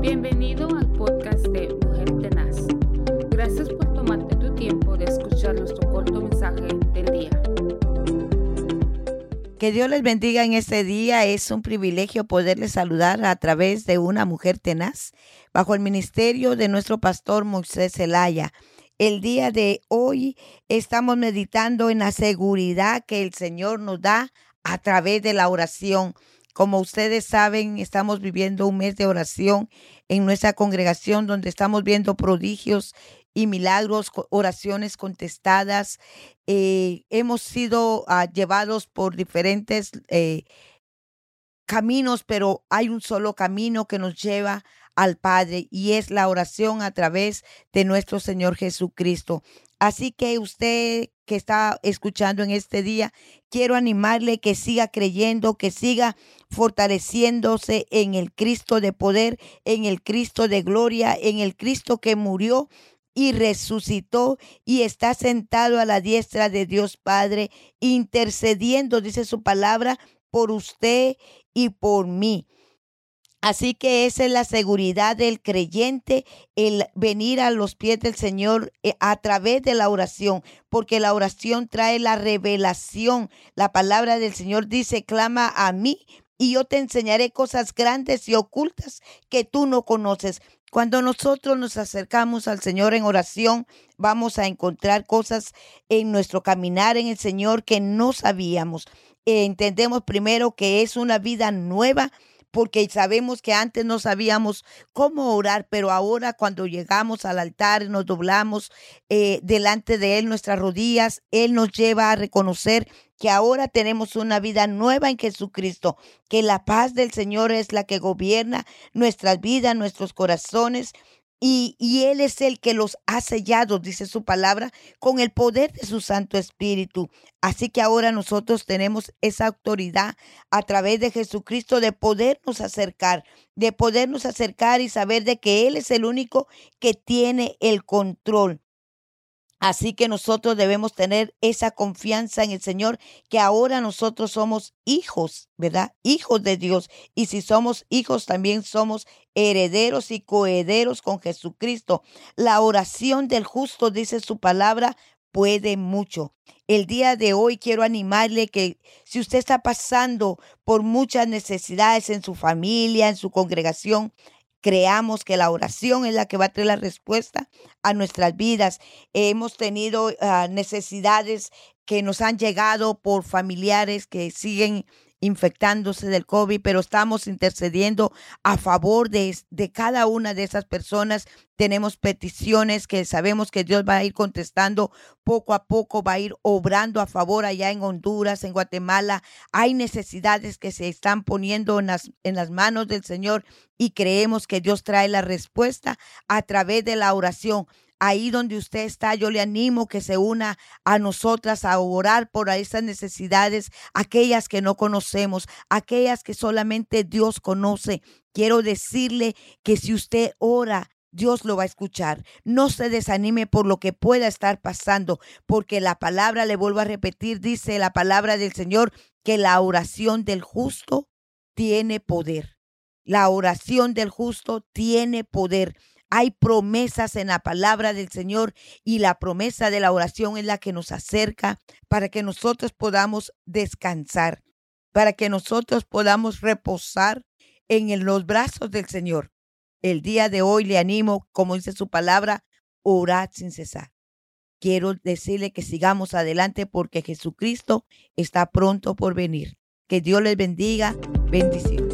Bienvenido al podcast de Mujer Tenaz. Gracias por tomarte tu tiempo de escuchar nuestro corto mensaje del día. Que Dios les bendiga en este día. Es un privilegio poderles saludar a través de una mujer tenaz bajo el ministerio de nuestro pastor Moisés Zelaya. El día de hoy estamos meditando en la seguridad que el Señor nos da a través de la oración. Como ustedes saben, estamos viviendo un mes de oración en nuestra congregación donde estamos viendo prodigios y milagros, oraciones contestadas. Eh, hemos sido ah, llevados por diferentes eh, caminos, pero hay un solo camino que nos lleva al Padre y es la oración a través de nuestro Señor Jesucristo. Así que usted que está escuchando en este día, quiero animarle que siga creyendo, que siga fortaleciéndose en el Cristo de poder, en el Cristo de gloria, en el Cristo que murió y resucitó y está sentado a la diestra de Dios Padre, intercediendo, dice su palabra, por usted y por mí. Así que esa es la seguridad del creyente, el venir a los pies del Señor eh, a través de la oración, porque la oración trae la revelación. La palabra del Señor dice, clama a mí y yo te enseñaré cosas grandes y ocultas que tú no conoces. Cuando nosotros nos acercamos al Señor en oración, vamos a encontrar cosas en nuestro caminar en el Señor que no sabíamos. entendemos primero que es una vida nueva porque sabemos que antes no sabíamos cómo orar, pero ahora cuando llegamos al altar, nos doblamos eh, delante de Él nuestras rodillas, Él nos lleva a reconocer que ahora tenemos una vida nueva en Jesucristo, que la paz del Señor es la que gobierna nuestras vidas, nuestros corazones, y, Él es el que los ha sellado, dice su palabra, con el poder de su Santo Espíritu. Así que ahora nosotros tenemos esa autoridad a través de Jesucristo de podernos acercar, de podernos acercar y saber de que Él es el único que tiene el control. Así que nosotros debemos tener esa confianza en el Señor, que ahora nosotros somos hijos, ¿verdad? Hijos de Dios. Y si somos hijos, también somos herederos y coherederos con Jesucristo. La oración del justo, dice su palabra, puede mucho. El día de hoy quiero animarle que si usted está pasando por muchas necesidades en su familia, en su congregación, creamos que la oración es la que va a traer la respuesta a nuestras vidas. Hemos tenido ah, necesidades que nos han llegado por familiares que siguen infectándose del COVID, pero estamos intercediendo a favor de, de, cada una de esas personas. Tenemos peticiones que sabemos que Dios va a ir contestando poco a poco, va a ir obrando a favor allá en Honduras, en Guatemala. Hay necesidades que se están poniendo en las, en las manos del Señor y creemos que Dios trae la respuesta a través de la oración ahí donde usted está, yo le animo que se una a nosotras a orar por esas necesidades, aquellas que no conocemos, aquellas que solamente Dios conoce. Quiero decirle que si usted ora, Dios lo va a escuchar. No se desanime por lo que pueda estar pasando, porque la palabra, le vuelvo a repetir, dice la palabra del Señor, que la oración del justo tiene poder. La oración del justo tiene poder. Hay promesas en la palabra del Señor y la promesa de la oración es la que nos acerca para que nosotros podamos descansar, para que nosotros podamos reposar en los brazos del Señor. El día de hoy le animo, como dice su palabra, orad sin cesar. Quiero decirle que sigamos adelante porque Jesucristo está pronto por venir. Que Dios les bendiga. Bendiciones.